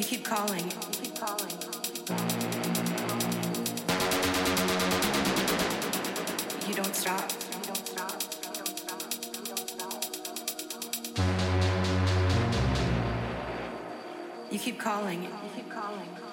You keep calling. You keep calling. You don't stop. You keep calling. You keep calling.